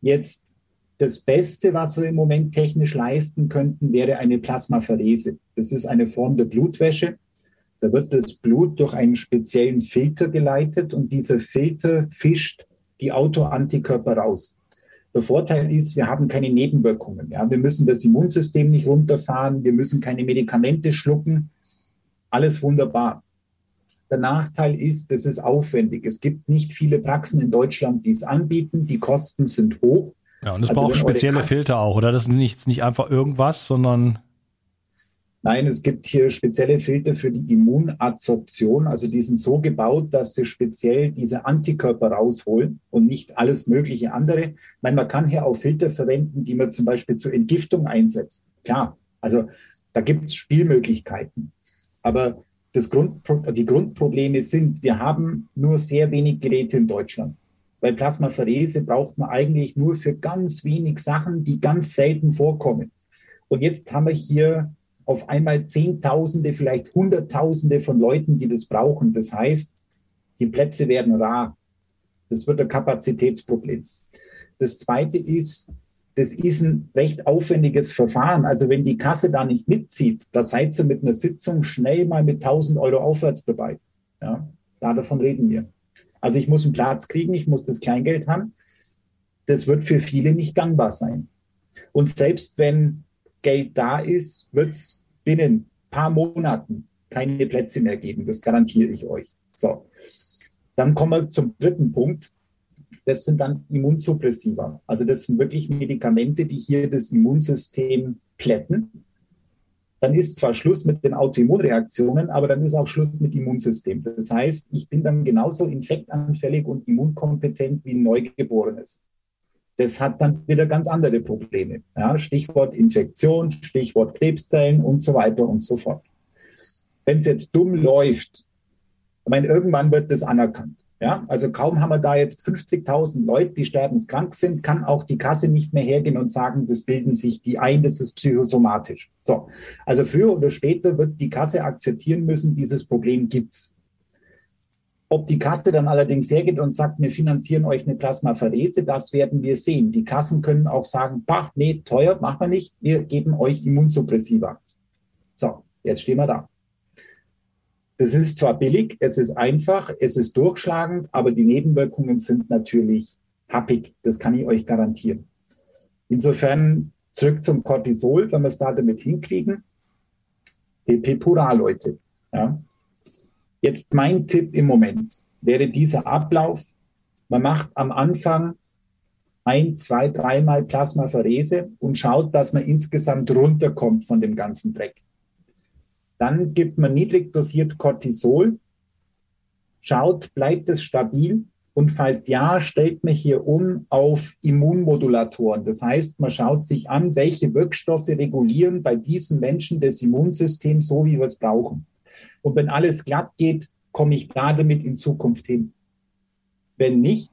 Jetzt das Beste, was wir im Moment technisch leisten könnten, wäre eine Plasmapherese. Das ist eine Form der Blutwäsche. Da wird das Blut durch einen speziellen Filter geleitet und dieser Filter fischt die Autoantikörper raus. Der Vorteil ist, wir haben keine Nebenwirkungen. Ja? Wir müssen das Immunsystem nicht runterfahren, wir müssen keine Medikamente schlucken. Alles wunderbar. Der Nachteil ist, das ist aufwendig. Es gibt nicht viele Praxen in Deutschland, die es anbieten. Die Kosten sind hoch. Ja, und es also braucht spezielle Filter auch, oder? Das ist nicht, nicht einfach irgendwas, sondern. Nein, es gibt hier spezielle Filter für die Immunadsorption. Also die sind so gebaut, dass sie speziell diese Antikörper rausholen und nicht alles mögliche andere. Ich meine, man kann hier auch Filter verwenden, die man zum Beispiel zur Entgiftung einsetzt. Klar, also da gibt es Spielmöglichkeiten. Aber das Grund, die Grundprobleme sind, wir haben nur sehr wenig Geräte in Deutschland. Weil Plasmapherese braucht man eigentlich nur für ganz wenig Sachen, die ganz selten vorkommen. Und jetzt haben wir hier auf einmal Zehntausende, vielleicht Hunderttausende von Leuten, die das brauchen. Das heißt, die Plätze werden rar. Das wird ein Kapazitätsproblem. Das Zweite ist, das ist ein recht aufwendiges Verfahren. Also wenn die Kasse da nicht mitzieht, da seid ihr mit einer Sitzung schnell mal mit 1000 Euro aufwärts dabei. Ja, da davon reden wir. Also ich muss einen Platz kriegen, ich muss das Kleingeld haben. Das wird für viele nicht gangbar sein. Und selbst wenn Geld da ist, wird es binnen ein paar Monaten keine Plätze mehr geben. Das garantiere ich euch. So. Dann kommen wir zum dritten Punkt das sind dann Immunsuppressiva. Also das sind wirklich Medikamente, die hier das Immunsystem plätten. Dann ist zwar Schluss mit den Autoimmunreaktionen, aber dann ist auch Schluss mit Immunsystem. Das heißt, ich bin dann genauso infektanfällig und immunkompetent wie ein Neugeborenes. Das hat dann wieder ganz andere Probleme. Ja, Stichwort Infektion, Stichwort Krebszellen und so weiter und so fort. Wenn es jetzt dumm läuft, ich meine, irgendwann wird das anerkannt. Ja, also kaum haben wir da jetzt 50.000 Leute, die sterbenskrank sind, kann auch die Kasse nicht mehr hergehen und sagen, das bilden sich die ein, das ist psychosomatisch. So. Also früher oder später wird die Kasse akzeptieren müssen, dieses Problem gibt's. Ob die Kasse dann allerdings hergeht und sagt, wir finanzieren euch eine Plasmapherese, das werden wir sehen. Die Kassen können auch sagen, pach, nee, teuer, machen wir nicht, wir geben euch Immunsuppressiva. So, jetzt stehen wir da. Das ist zwar billig, es ist einfach, es ist durchschlagend, aber die Nebenwirkungen sind natürlich happig. Das kann ich euch garantieren. Insofern zurück zum Cortisol, wenn wir es da damit hinkriegen. PP pura, Leute. Ja. Jetzt mein Tipp im Moment wäre dieser Ablauf. Man macht am Anfang ein, zwei, dreimal Plasmapherese und schaut, dass man insgesamt runterkommt von dem ganzen Dreck. Dann gibt man niedrig dosiert Cortisol, schaut, bleibt es stabil und falls ja, stellt man hier um auf Immunmodulatoren. Das heißt, man schaut sich an, welche Wirkstoffe regulieren bei diesen Menschen das Immunsystem so, wie wir es brauchen. Und wenn alles glatt geht, komme ich da damit in Zukunft hin. Wenn nicht,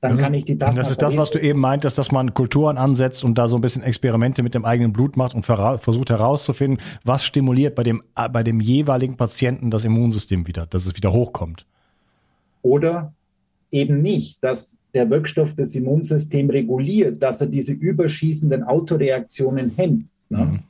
dann das kann ich die Plasma Das ist das, was du eben meintest, dass man Kulturen ansetzt und da so ein bisschen Experimente mit dem eigenen Blut macht und versucht herauszufinden, was stimuliert bei dem, äh, bei dem jeweiligen Patienten das Immunsystem wieder, dass es wieder hochkommt. Oder eben nicht, dass der Wirkstoff das Immunsystem reguliert, dass er diese überschießenden Autoreaktionen hemmt. Ne? Mhm.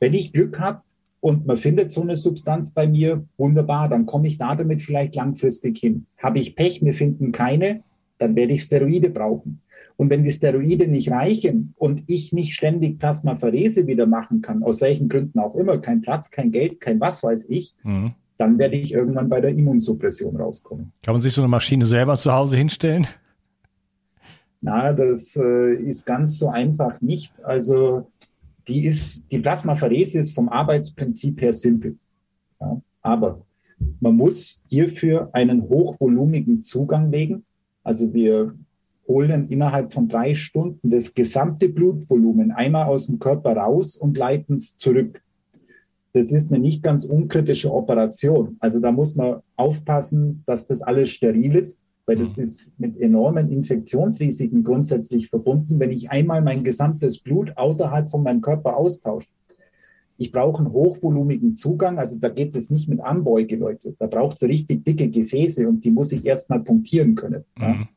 Wenn ich Glück habe und man findet so eine Substanz bei mir, wunderbar, dann komme ich da damit vielleicht langfristig hin. Habe ich Pech, wir finden keine, dann werde ich Steroide brauchen. Und wenn die Steroide nicht reichen und ich nicht ständig Plasmapherese wieder machen kann, aus welchen Gründen auch immer, kein Platz, kein Geld, kein was weiß ich, mhm. dann werde ich irgendwann bei der Immunsuppression rauskommen. Kann man sich so eine Maschine selber zu Hause hinstellen? Na, das äh, ist ganz so einfach nicht. Also die ist, die Plasmapherese ist vom Arbeitsprinzip her simpel. Ja, aber man muss hierfür einen hochvolumigen Zugang legen also wir holen innerhalb von drei Stunden das gesamte Blutvolumen einmal aus dem Körper raus und leiten es zurück. Das ist eine nicht ganz unkritische Operation. Also da muss man aufpassen, dass das alles steril ist, weil das mhm. ist mit enormen Infektionsrisiken grundsätzlich verbunden, wenn ich einmal mein gesamtes Blut außerhalb von meinem Körper austausche. Ich brauche einen hochvolumigen Zugang, also da geht es nicht mit Anbeuge, Leute. Da braucht es richtig dicke Gefäße und die muss ich erstmal punktieren können. Mhm. Ja.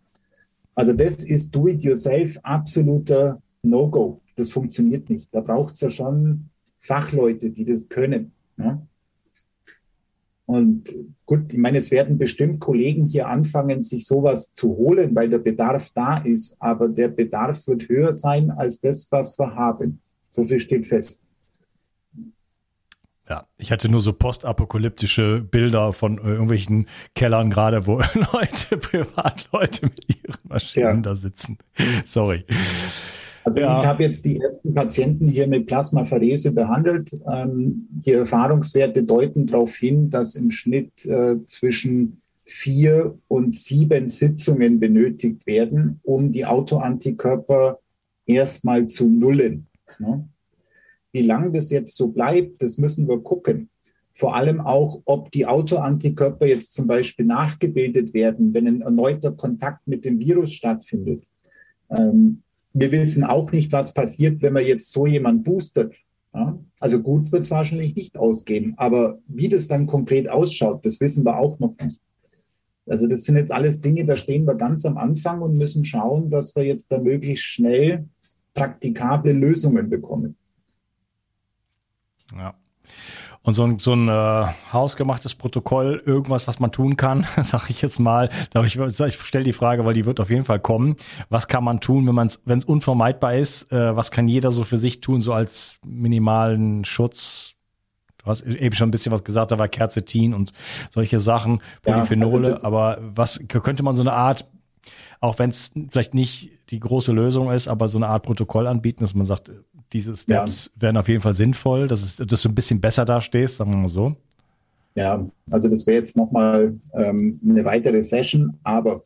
Also das ist Do-it-yourself absoluter No-Go. Das funktioniert nicht. Da braucht es ja schon Fachleute, die das können. Ja. Und gut, ich meine, es werden bestimmt Kollegen hier anfangen, sich sowas zu holen, weil der Bedarf da ist. Aber der Bedarf wird höher sein als das, was wir haben. So viel steht fest. Ja, ich hatte nur so postapokalyptische Bilder von irgendwelchen Kellern gerade, wo Leute, Privatleute mit ihren Maschinen ja. da sitzen. Sorry. Also ja. ich habe jetzt die ersten Patienten hier mit Plasmapherese behandelt. Ähm, die Erfahrungswerte deuten darauf hin, dass im Schnitt äh, zwischen vier und sieben Sitzungen benötigt werden, um die Autoantikörper erstmal zu nullen. Ne? Wie lange das jetzt so bleibt, das müssen wir gucken. Vor allem auch, ob die Autoantikörper jetzt zum Beispiel nachgebildet werden, wenn ein erneuter Kontakt mit dem Virus stattfindet. Ähm, wir wissen auch nicht, was passiert, wenn man jetzt so jemand boostert. Ja? Also gut wird es wahrscheinlich nicht ausgehen, aber wie das dann konkret ausschaut, das wissen wir auch noch nicht. Also das sind jetzt alles Dinge, da stehen wir ganz am Anfang und müssen schauen, dass wir jetzt da möglichst schnell praktikable Lösungen bekommen. Ja. Und so ein, so ein äh, hausgemachtes Protokoll, irgendwas, was man tun kann, sage ich jetzt mal. Ich, ich stelle die Frage, weil die wird auf jeden Fall kommen. Was kann man tun, wenn man wenn es unvermeidbar ist? Äh, was kann jeder so für sich tun, so als minimalen Schutz? Du hast eben schon ein bisschen was gesagt, da war Kerzetin und solche Sachen, Polyphenole. Ja, also aber was könnte man so eine Art, auch wenn es vielleicht nicht die große Lösung ist, aber so eine Art Protokoll anbieten, dass man sagt, diese Steps ja. wären auf jeden Fall sinnvoll, dass, es, dass du ein bisschen besser dastehst, sagen wir mal so. Ja, also das wäre jetzt nochmal ähm, eine weitere Session, aber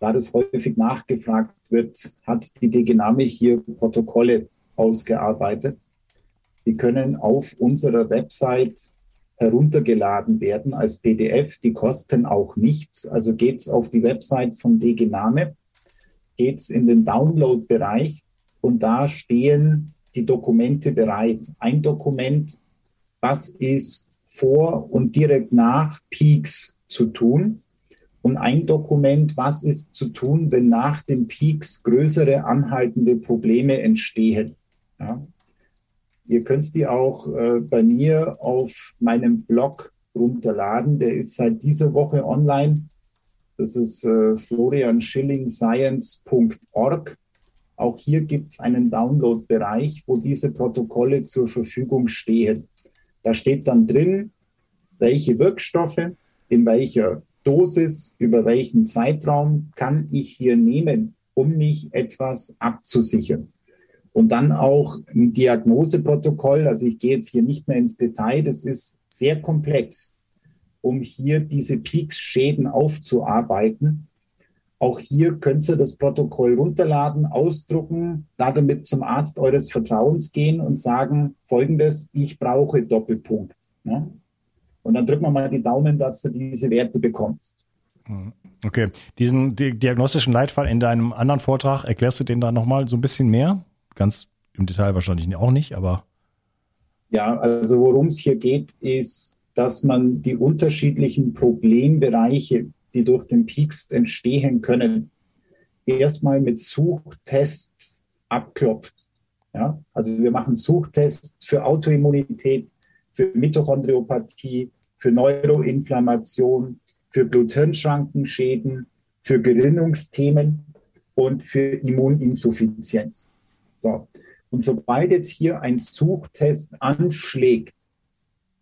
da das häufig nachgefragt wird, hat die DGNAME hier Protokolle ausgearbeitet. Die können auf unserer Website heruntergeladen werden als PDF. Die kosten auch nichts. Also geht es auf die Website von DGNAME, geht es in den Download-Bereich und da stehen die Dokumente bereit. Ein Dokument, was ist vor und direkt nach Peaks zu tun und ein Dokument, was ist zu tun, wenn nach den Peaks größere anhaltende Probleme entstehen. Ja. Ihr könnt die auch äh, bei mir auf meinem Blog runterladen. Der ist seit dieser Woche online. Das ist äh, florianschillingscience.org. Auch hier gibt es einen Download-Bereich, wo diese Protokolle zur Verfügung stehen. Da steht dann drin, welche Wirkstoffe, in welcher Dosis, über welchen Zeitraum kann ich hier nehmen, um mich etwas abzusichern. Und dann auch ein Diagnoseprotokoll. Also ich gehe jetzt hier nicht mehr ins Detail. Das ist sehr komplex, um hier diese Peaks-Schäden aufzuarbeiten. Auch hier könnt ihr das Protokoll runterladen, ausdrucken, damit zum Arzt eures Vertrauens gehen und sagen, folgendes, ich brauche Doppelpunkt. Ja? Und dann drücken wir mal die Daumen, dass du diese Werte bekommst. Mhm. Okay, diesen diagnostischen Leitfall in deinem anderen Vortrag, erklärst du den da nochmal so ein bisschen mehr? Ganz im Detail wahrscheinlich auch nicht, aber. Ja, also worum es hier geht, ist, dass man die unterschiedlichen Problembereiche die durch den Peaks entstehen können, erstmal mit Suchtests abklopft. Ja? Also wir machen Suchtests für Autoimmunität, für Mitochondriopathie, für Neuroinflammation, für Blut-Hirn-Schrankenschäden, für Gerinnungsthemen und für Immuninsuffizienz. So. Und sobald jetzt hier ein Suchtest anschlägt,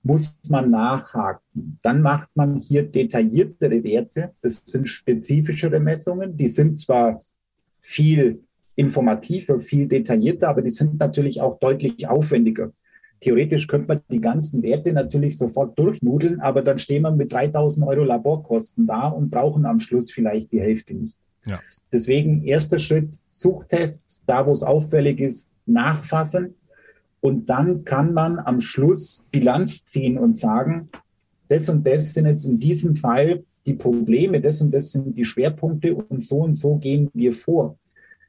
muss man nachhaken. Dann macht man hier detailliertere Werte. Das sind spezifischere Messungen. Die sind zwar viel informativer, viel detaillierter, aber die sind natürlich auch deutlich aufwendiger. Theoretisch könnte man die ganzen Werte natürlich sofort durchnudeln, aber dann stehen wir mit 3000 Euro Laborkosten da und brauchen am Schluss vielleicht die Hälfte nicht. Ja. Deswegen erster Schritt, Suchtests, da wo es auffällig ist, nachfassen und dann kann man am Schluss Bilanz ziehen und sagen, das und das sind jetzt in diesem Fall die Probleme, das und das sind die Schwerpunkte und so und so gehen wir vor.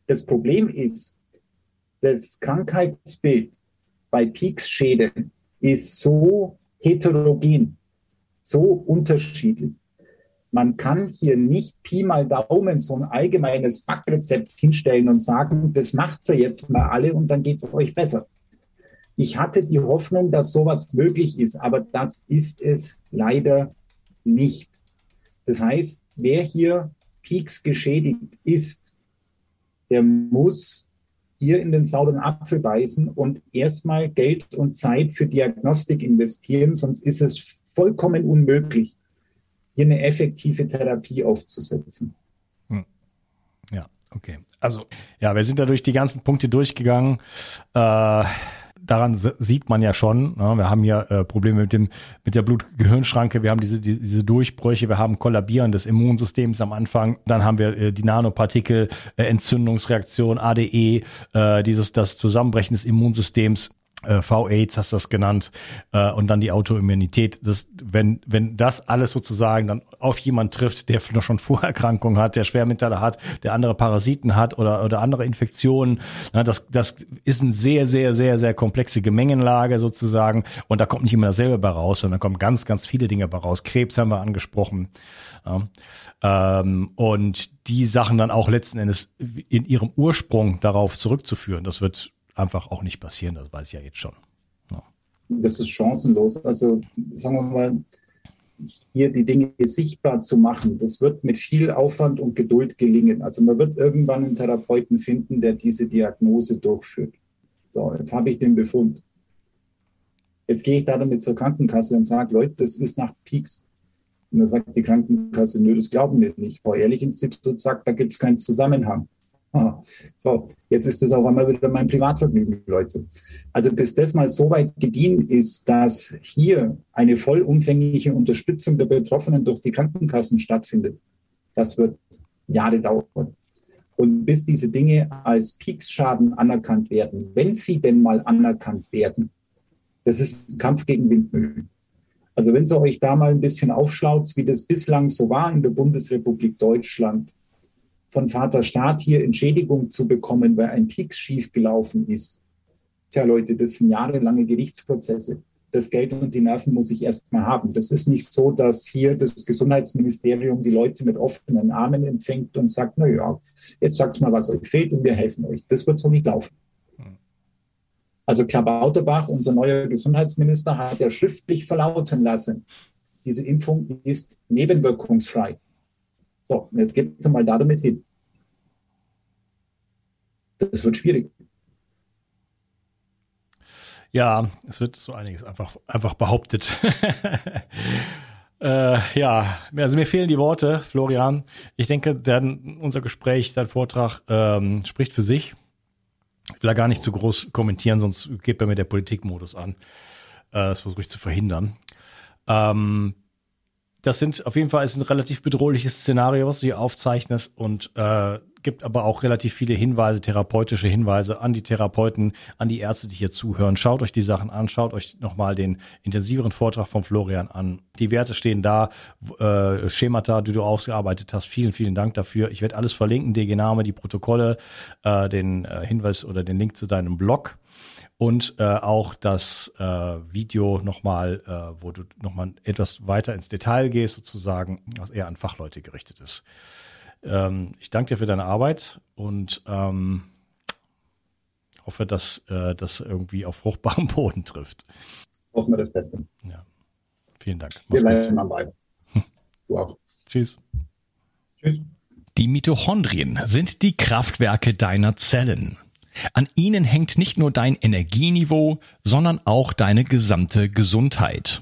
Das Problem ist, das Krankheitsbild bei Peaks-Schäden ist so heterogen, so unterschiedlich. Man kann hier nicht Pi mal Daumen so ein allgemeines Backrezept hinstellen und sagen, das macht ihr jetzt mal alle und dann geht es euch besser. Ich hatte die Hoffnung, dass sowas möglich ist, aber das ist es leider nicht. Das heißt, wer hier Peaks geschädigt ist, der muss hier in den sauren Apfel beißen und erstmal Geld und Zeit für Diagnostik investieren, sonst ist es vollkommen unmöglich, hier eine effektive Therapie aufzusetzen. Hm. Ja, okay. Also, ja, wir sind da durch die ganzen Punkte durchgegangen. Äh, daran sieht man ja schon, ne, wir haben hier äh, Probleme mit dem mit der Blut-Gehirn-Schranke, wir haben diese die, diese Durchbrüche, wir haben Kollabieren des Immunsystems am Anfang, dann haben wir äh, die Nanopartikel, äh, Entzündungsreaktion, ADE, äh, dieses das Zusammenbrechen des Immunsystems äh, V-Aids hast du das genannt, äh, und dann die Autoimmunität. Das, wenn, wenn das alles sozusagen dann auf jemand trifft, der schon Vorerkrankungen hat, der Schwermetalle hat, der andere Parasiten hat oder, oder andere Infektionen, na, das, das ist eine sehr, sehr, sehr, sehr komplexe Gemengenlage sozusagen und da kommt nicht immer dasselbe bei raus, sondern da kommen ganz, ganz viele Dinge bei raus. Krebs haben wir angesprochen. Ja. Ähm, und die Sachen dann auch letzten Endes in ihrem Ursprung darauf zurückzuführen, das wird einfach auch nicht passieren, das weiß ich ja jetzt schon. Ja. Das ist chancenlos. Also sagen wir mal, hier die Dinge sichtbar zu machen, das wird mit viel Aufwand und Geduld gelingen. Also man wird irgendwann einen Therapeuten finden, der diese Diagnose durchführt. So, jetzt habe ich den Befund. Jetzt gehe ich da damit zur Krankenkasse und sage, Leute, das ist nach Peaks. Und dann sagt die Krankenkasse, nö, das glauben wir nicht. Frau Ehrlich-Institut sagt, da gibt es keinen Zusammenhang. So, jetzt ist das auf einmal wieder mein Privatvergnügen, Leute. Also bis das mal so weit gediehen ist, dass hier eine vollumfängliche Unterstützung der Betroffenen durch die Krankenkassen stattfindet, das wird Jahre dauern. Und bis diese Dinge als Peaksschaden anerkannt werden, wenn sie denn mal anerkannt werden, das ist ein Kampf gegen Windmühlen. Also wenn ihr euch da mal ein bisschen aufschlaut, wie das bislang so war in der Bundesrepublik Deutschland, von Vater Staat hier Entschädigung zu bekommen, weil ein Peaks schiefgelaufen ist. Tja, Leute, das sind jahrelange Gerichtsprozesse. Das Geld und die Nerven muss ich erstmal haben. Das ist nicht so, dass hier das Gesundheitsministerium die Leute mit offenen Armen empfängt und sagt, na ja, jetzt sagt mal, was euch fehlt und wir helfen euch. Das wird so nicht laufen. Also Klabauterbach, unser neuer Gesundheitsminister, hat ja schriftlich verlauten lassen, diese Impfung ist nebenwirkungsfrei. So, jetzt geht es mal da damit hin. Das wird schwierig. Ja, es wird so einiges einfach, einfach behauptet. äh, ja, also mir fehlen die Worte, Florian. Ich denke, denn unser Gespräch, sein Vortrag ähm, spricht für sich. Ich will da gar nicht zu groß kommentieren, sonst geht bei mir der Politikmodus an. Äh, das versuche ich zu verhindern. Ähm, das sind auf jeden Fall ist ein relativ bedrohliches Szenario, was du hier aufzeichnest und äh, gibt aber auch relativ viele Hinweise, therapeutische Hinweise an die Therapeuten, an die Ärzte, die hier zuhören. Schaut euch die Sachen an, schaut euch nochmal den intensiveren Vortrag von Florian an. Die Werte stehen da, äh, Schemata, die du ausgearbeitet hast. Vielen, vielen Dank dafür. Ich werde alles verlinken, DG-Name, die Protokolle, äh, den äh, Hinweis oder den Link zu deinem Blog und äh, auch das äh, Video nochmal, äh, wo du nochmal etwas weiter ins Detail gehst, sozusagen, was eher an Fachleute gerichtet ist. Ähm, ich danke dir für deine Arbeit und ähm, hoffe, dass äh, das irgendwie auf fruchtbarem Boden trifft. Hoffen wir das Beste. Ja. Vielen Dank. Mach's wir bleiben am Ball. Du auch. Tschüss. Tschüss. Die Mitochondrien sind die Kraftwerke deiner Zellen. An ihnen hängt nicht nur dein Energieniveau, sondern auch deine gesamte Gesundheit.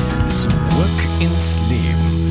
Zurück ins Leben.